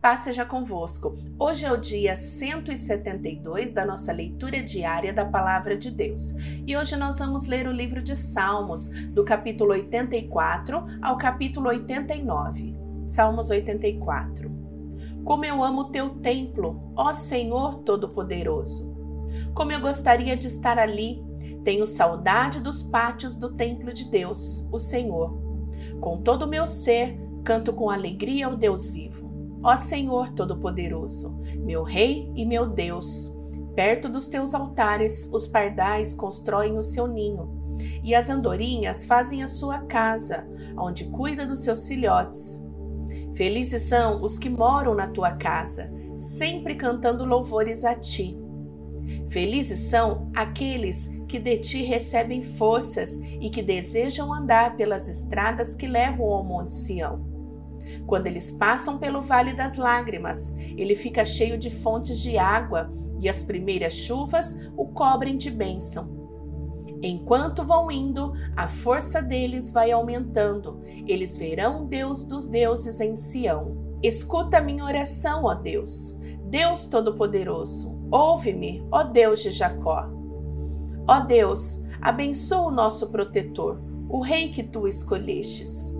Paz seja convosco. Hoje é o dia 172 da nossa leitura diária da Palavra de Deus. E hoje nós vamos ler o livro de Salmos, do capítulo 84 ao capítulo 89. Salmos 84. Como eu amo teu templo, ó Senhor Todo-Poderoso. Como eu gostaria de estar ali. Tenho saudade dos pátios do templo de Deus, o Senhor. Com todo o meu ser, canto com alegria ao Deus vivo. Ó Senhor Todo-Poderoso, meu Rei e meu Deus, perto dos teus altares os pardais constroem o seu ninho, e as andorinhas fazem a sua casa, onde cuida dos seus filhotes. Felizes são os que moram na tua casa, sempre cantando louvores a ti. Felizes são aqueles que de ti recebem forças e que desejam andar pelas estradas que levam ao Monte Sião. Quando eles passam pelo Vale das Lágrimas, ele fica cheio de fontes de água e as primeiras chuvas o cobrem de bênção. Enquanto vão indo, a força deles vai aumentando. Eles verão Deus dos deuses em Sião. Escuta minha oração, ó Deus. Deus Todo-Poderoso, ouve-me, ó Deus de Jacó. Ó Deus, abençoa o nosso protetor, o rei que tu escolhestes.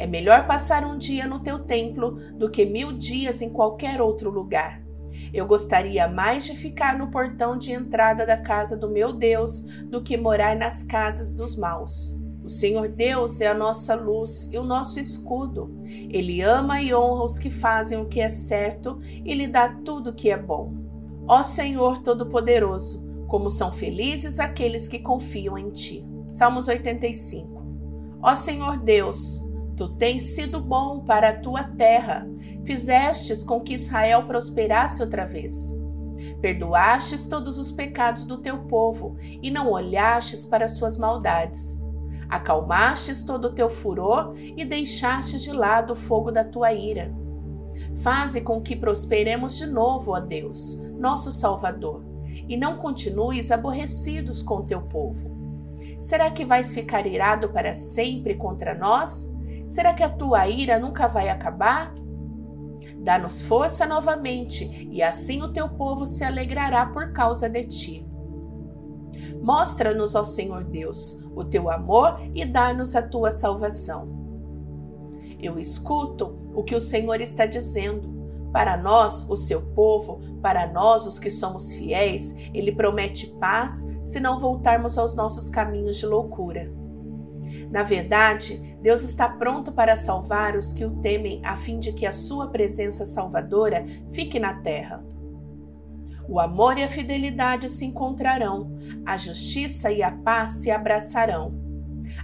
É melhor passar um dia no teu templo do que mil dias em qualquer outro lugar. Eu gostaria mais de ficar no portão de entrada da casa do meu Deus do que morar nas casas dos maus. O Senhor Deus é a nossa luz e o nosso escudo. Ele ama e honra os que fazem o que é certo e lhe dá tudo o que é bom. Ó Senhor Todo-Poderoso, como são felizes aqueles que confiam em ti. Salmos 85. Ó Senhor Deus, Tu tens sido bom para a tua terra, fizestes com que Israel prosperasse outra vez. Perdoastes todos os pecados do teu povo e não olhastes para suas maldades. Acalmastes todo o teu furor e deixastes de lado o fogo da tua ira. Faze com que prosperemos de novo, ó Deus, nosso Salvador, e não continues aborrecidos com teu povo. Será que vais ficar irado para sempre contra nós? Será que a tua ira nunca vai acabar? Dá-nos força novamente, e assim o teu povo se alegrará por causa de ti. Mostra-nos, ó Senhor Deus, o teu amor e dá-nos a tua salvação. Eu escuto o que o Senhor está dizendo. Para nós, o seu povo, para nós, os que somos fiéis, ele promete paz se não voltarmos aos nossos caminhos de loucura. Na verdade, Deus está pronto para salvar os que o temem, a fim de que a sua presença salvadora fique na terra. O amor e a fidelidade se encontrarão, a justiça e a paz se abraçarão.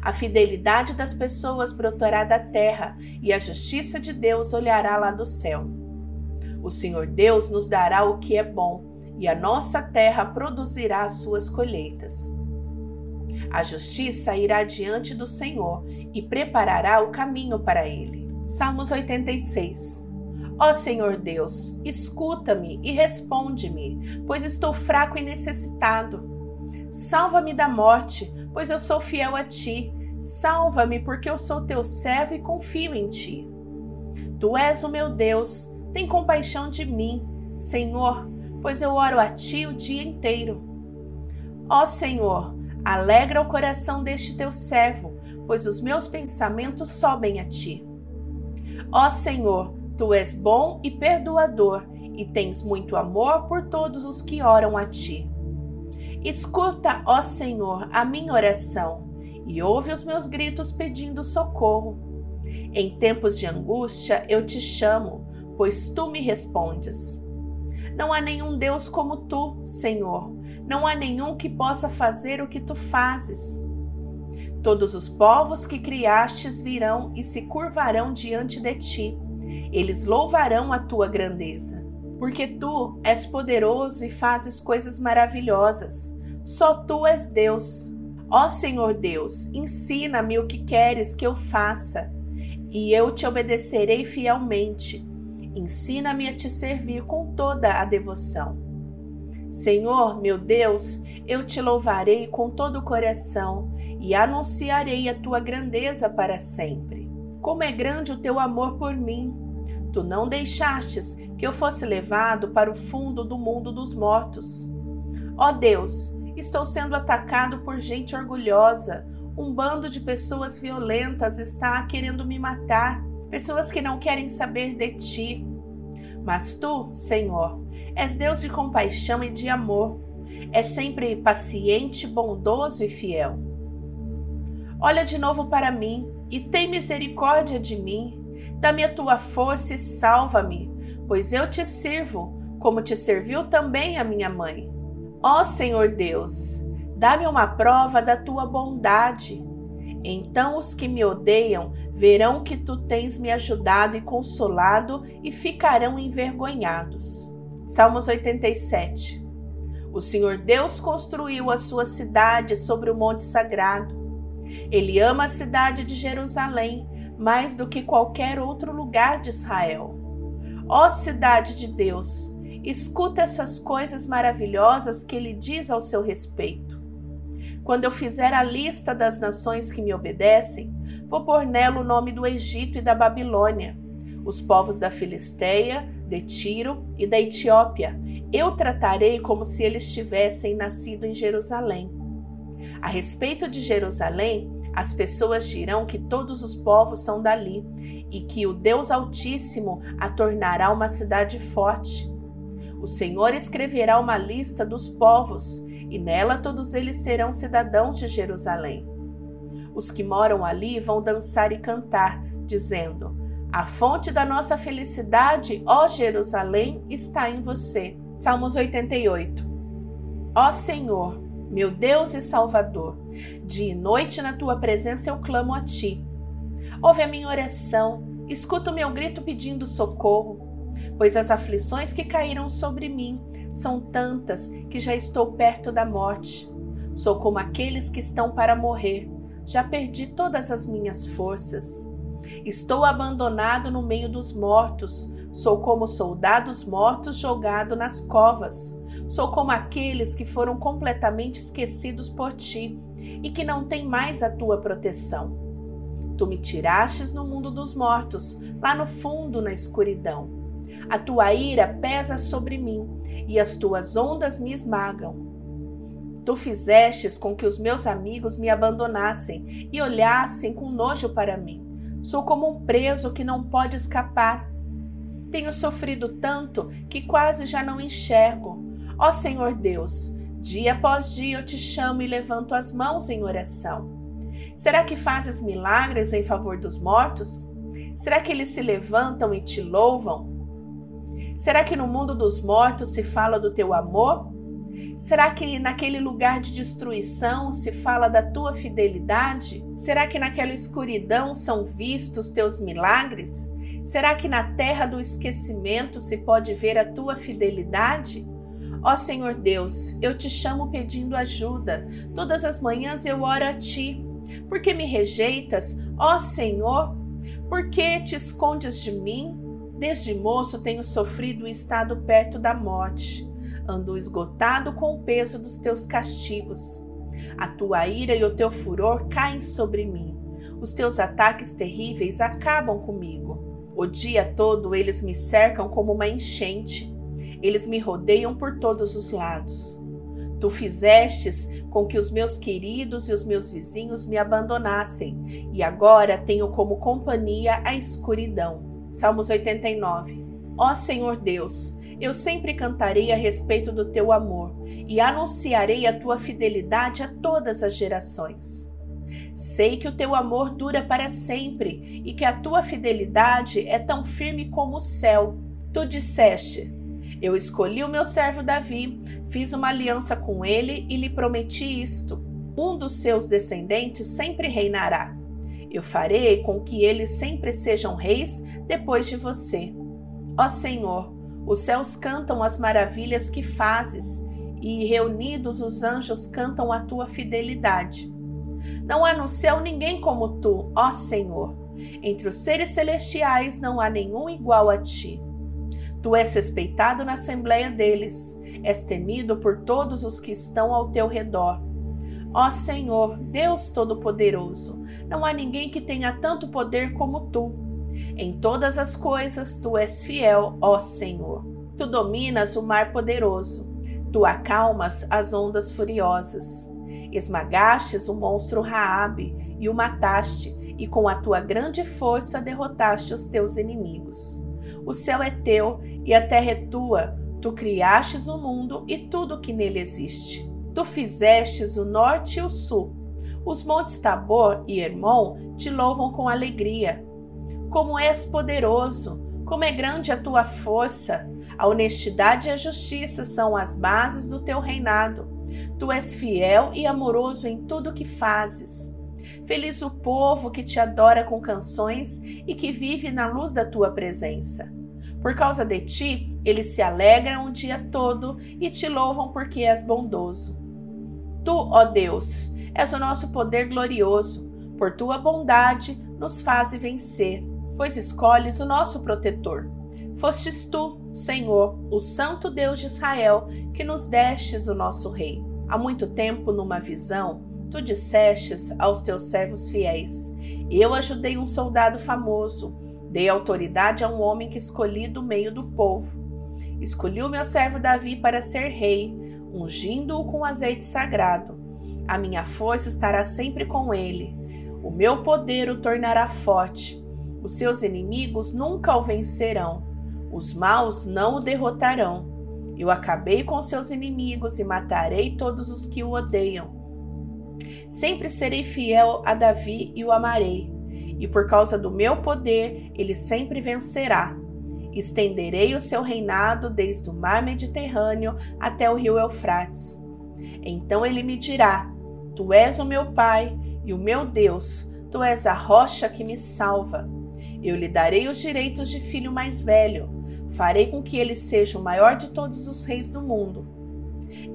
A fidelidade das pessoas brotará da terra e a justiça de Deus olhará lá do céu. O Senhor Deus nos dará o que é bom e a nossa terra produzirá as suas colheitas. A justiça irá diante do Senhor e preparará o caminho para ele. Salmos 86. Ó Senhor Deus, escuta-me e responde-me, pois estou fraco e necessitado. Salva-me da morte, pois eu sou fiel a ti. Salva-me, porque eu sou teu servo e confio em ti. Tu és o meu Deus, tem compaixão de mim, Senhor, pois eu oro a ti o dia inteiro. Ó Senhor, Alegra o coração deste teu servo, pois os meus pensamentos sobem a ti. Ó Senhor, tu és bom e perdoador, e tens muito amor por todos os que oram a ti. Escuta, ó Senhor, a minha oração, e ouve os meus gritos pedindo socorro. Em tempos de angústia eu te chamo, pois tu me respondes. Não há nenhum Deus como tu, Senhor. Não há nenhum que possa fazer o que tu fazes. Todos os povos que criastes virão e se curvarão diante de ti. Eles louvarão a tua grandeza. Porque tu és poderoso e fazes coisas maravilhosas. Só tu és Deus. Ó Senhor Deus, ensina-me o que queres que eu faça, e eu te obedecerei fielmente. Ensina-me a te servir com toda a devoção. Senhor, meu Deus, eu te louvarei com todo o coração e anunciarei a tua grandeza para sempre. Como é grande o teu amor por mim! Tu não deixastes que eu fosse levado para o fundo do mundo dos mortos. Ó Deus, estou sendo atacado por gente orgulhosa. Um bando de pessoas violentas está querendo me matar, pessoas que não querem saber de ti. Mas tu, Senhor, és Deus de compaixão e de amor. É sempre paciente, bondoso e fiel. Olha de novo para mim e tem misericórdia de mim Dá-me a tua força e salva-me, pois eu te sirvo, como te serviu também a minha mãe. Ó Senhor Deus, dá-me uma prova da tua bondade. Então os que me odeiam verão que tu tens me ajudado e consolado e ficarão envergonhados. Salmos 87. O Senhor Deus construiu a sua cidade sobre o monte sagrado. Ele ama a cidade de Jerusalém mais do que qualquer outro lugar de Israel. Ó cidade de Deus, escuta essas coisas maravilhosas que ele diz ao seu respeito. Quando eu fizer a lista das nações que me obedecem, vou pôr nela o nome do Egito e da Babilônia, os povos da Filisteia, de Tiro e da Etiópia. Eu tratarei como se eles tivessem nascido em Jerusalém. A respeito de Jerusalém, as pessoas dirão que todos os povos são dali e que o Deus Altíssimo a tornará uma cidade forte. O Senhor escreverá uma lista dos povos e nela todos eles serão cidadãos de Jerusalém. Os que moram ali vão dançar e cantar, dizendo: A fonte da nossa felicidade, ó Jerusalém, está em você. Salmos 88. Ó Senhor, meu Deus e Salvador, dia e noite na tua presença eu clamo a ti. Ouve a minha oração, escuta o meu grito pedindo socorro, pois as aflições que caíram sobre mim são tantas que já estou perto da morte. Sou como aqueles que estão para morrer, já perdi todas as minhas forças. Estou abandonado no meio dos mortos, sou como soldados mortos jogado nas covas. Sou como aqueles que foram completamente esquecidos por ti e que não têm mais a tua proteção. Tu me tirastes no mundo dos mortos, lá no fundo, na escuridão. A tua ira pesa sobre mim e as tuas ondas me esmagam. Tu fizestes com que os meus amigos me abandonassem e olhassem com nojo para mim. Sou como um preso que não pode escapar. Tenho sofrido tanto que quase já não enxergo. Ó Senhor Deus, dia após dia eu te chamo e levanto as mãos em oração. Será que fazes milagres em favor dos mortos? Será que eles se levantam e te louvam? Será que no mundo dos mortos se fala do teu amor? Será que naquele lugar de destruição se fala da tua fidelidade? Será que naquela escuridão são vistos teus milagres? Será que na terra do esquecimento se pode ver a tua fidelidade? Ó Senhor Deus, eu te chamo pedindo ajuda. Todas as manhãs eu oro a ti. Por que me rejeitas, ó Senhor? Por que te escondes de mim? Desde moço tenho sofrido e estado perto da morte. Ando esgotado com o peso dos teus castigos. A tua ira e o teu furor caem sobre mim. Os teus ataques terríveis acabam comigo. O dia todo eles me cercam como uma enchente. Eles me rodeiam por todos os lados. Tu fizestes com que os meus queridos e os meus vizinhos me abandonassem, e agora tenho como companhia a escuridão. Salmos 89. Ó Senhor Deus, eu sempre cantarei a respeito do teu amor e anunciarei a tua fidelidade a todas as gerações. Sei que o teu amor dura para sempre e que a tua fidelidade é tão firme como o céu. Tu disseste: eu escolhi o meu servo Davi, fiz uma aliança com ele e lhe prometi isto: um dos seus descendentes sempre reinará. Eu farei com que eles sempre sejam reis depois de você. Ó Senhor, os céus cantam as maravilhas que fazes, e reunidos os anjos cantam a tua fidelidade. Não há no céu ninguém como tu, ó Senhor. Entre os seres celestiais não há nenhum igual a ti. Tu és respeitado na assembleia deles, és temido por todos os que estão ao teu redor. Ó Senhor, Deus Todo-Poderoso, não há ninguém que tenha tanto poder como tu. Em todas as coisas tu és fiel, ó Senhor. Tu dominas o mar poderoso, tu acalmas as ondas furiosas. Esmagastes o monstro Raabe e o mataste, e com a tua grande força derrotaste os teus inimigos. O céu é teu e a terra é tua. Tu criastes o mundo e tudo que nele existe. Tu fizestes o norte e o sul. Os montes Tabor e Hermon te louvam com alegria. Como és poderoso, como é grande a tua força. A honestidade e a justiça são as bases do teu reinado. Tu és fiel e amoroso em tudo que fazes. Feliz o povo que te adora com canções e que vive na luz da tua presença. Por causa de ti, eles se alegram o dia todo e te louvam porque és bondoso. Tu, ó Deus, és o nosso poder glorioso. Por tua bondade, nos faze vencer, pois escolhes o nosso protetor. Fostes tu, Senhor, o Santo Deus de Israel, que nos destes o nosso Rei. Há muito tempo, numa visão, tu dissestes aos teus servos fiéis: Eu ajudei um soldado famoso Dei autoridade a um homem que escolhi do meio do povo. Escolhi o meu servo Davi para ser rei, ungindo-o com azeite sagrado. A minha força estará sempre com ele. O meu poder o tornará forte. Os seus inimigos nunca o vencerão. Os maus não o derrotarão. Eu acabei com seus inimigos e matarei todos os que o odeiam. Sempre serei fiel a Davi e o amarei e por causa do meu poder ele sempre vencerá. Estenderei o seu reinado desde o mar Mediterrâneo até o rio Eufrates. Então ele me dirá: Tu és o meu Pai e o meu Deus, tu és a rocha que me salva. Eu lhe darei os direitos de filho mais velho, farei com que ele seja o maior de todos os reis do mundo.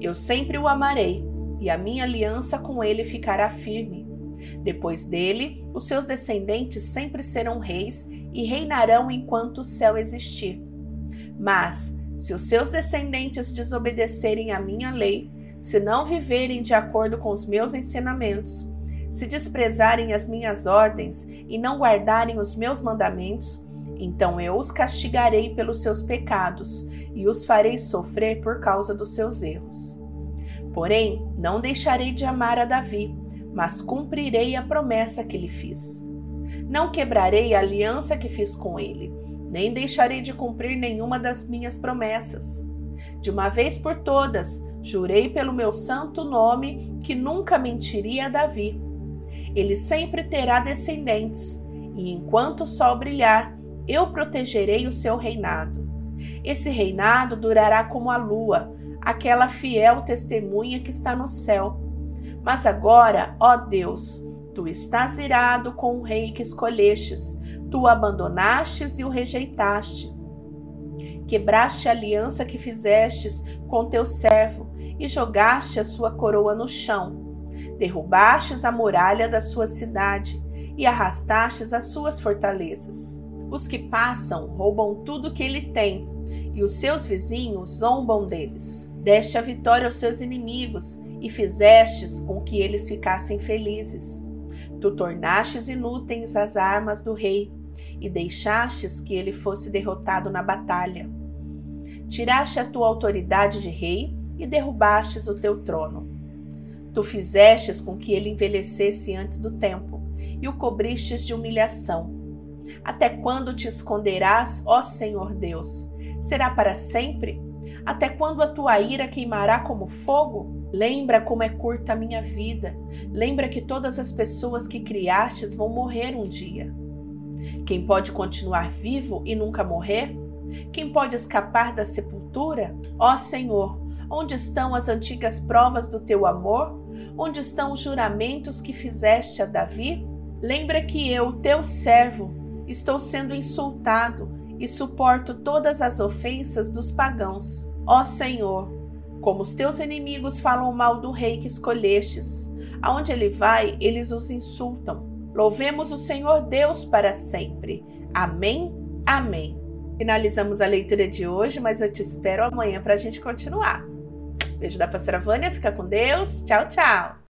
Eu sempre o amarei, e a minha aliança com ele ficará firme. Depois dele, os seus descendentes sempre serão reis e reinarão enquanto o céu existir. Mas, se os seus descendentes desobedecerem à minha lei, se não viverem de acordo com os meus ensinamentos, se desprezarem as minhas ordens e não guardarem os meus mandamentos, então eu os castigarei pelos seus pecados e os farei sofrer por causa dos seus erros. Porém, não deixarei de amar a Davi, mas cumprirei a promessa que lhe fiz. Não quebrarei a aliança que fiz com ele, nem deixarei de cumprir nenhuma das minhas promessas. De uma vez por todas, jurei pelo meu santo nome que nunca mentiria a Davi. Ele sempre terá descendentes, e enquanto o sol brilhar, eu protegerei o seu reinado. Esse reinado durará como a lua, aquela fiel testemunha que está no céu mas agora, ó Deus, tu estás irado com o rei que escolhestes, tu o abandonastes e o rejeitaste. Quebraste a aliança que fizestes com teu servo e jogaste a sua coroa no chão. Derrubastes a muralha da sua cidade e arrastastes as suas fortalezas. Os que passam roubam tudo que ele tem, e os seus vizinhos zombam deles. Deste a vitória aos seus inimigos e fizestes com que eles ficassem felizes. Tu tornastes inúteis as armas do rei e deixastes que ele fosse derrotado na batalha. Tiraste a tua autoridade de rei e derrubastes o teu trono. Tu fizestes com que ele envelhecesse antes do tempo e o cobristes de humilhação. Até quando te esconderás, ó Senhor Deus? Será para sempre? Até quando a tua ira queimará como fogo? Lembra como é curta a minha vida. Lembra que todas as pessoas que criastes vão morrer um dia. Quem pode continuar vivo e nunca morrer? Quem pode escapar da sepultura? Ó Senhor, onde estão as antigas provas do teu amor? Onde estão os juramentos que fizeste a Davi? Lembra que eu, teu servo, estou sendo insultado e suporto todas as ofensas dos pagãos. Ó Senhor, como os teus inimigos falam mal do rei que escolhestes, aonde ele vai, eles os insultam. Louvemos o Senhor Deus para sempre. Amém? Amém. Finalizamos a leitura de hoje, mas eu te espero amanhã para a gente continuar. Beijo da pastora Vânia, fica com Deus. Tchau, tchau.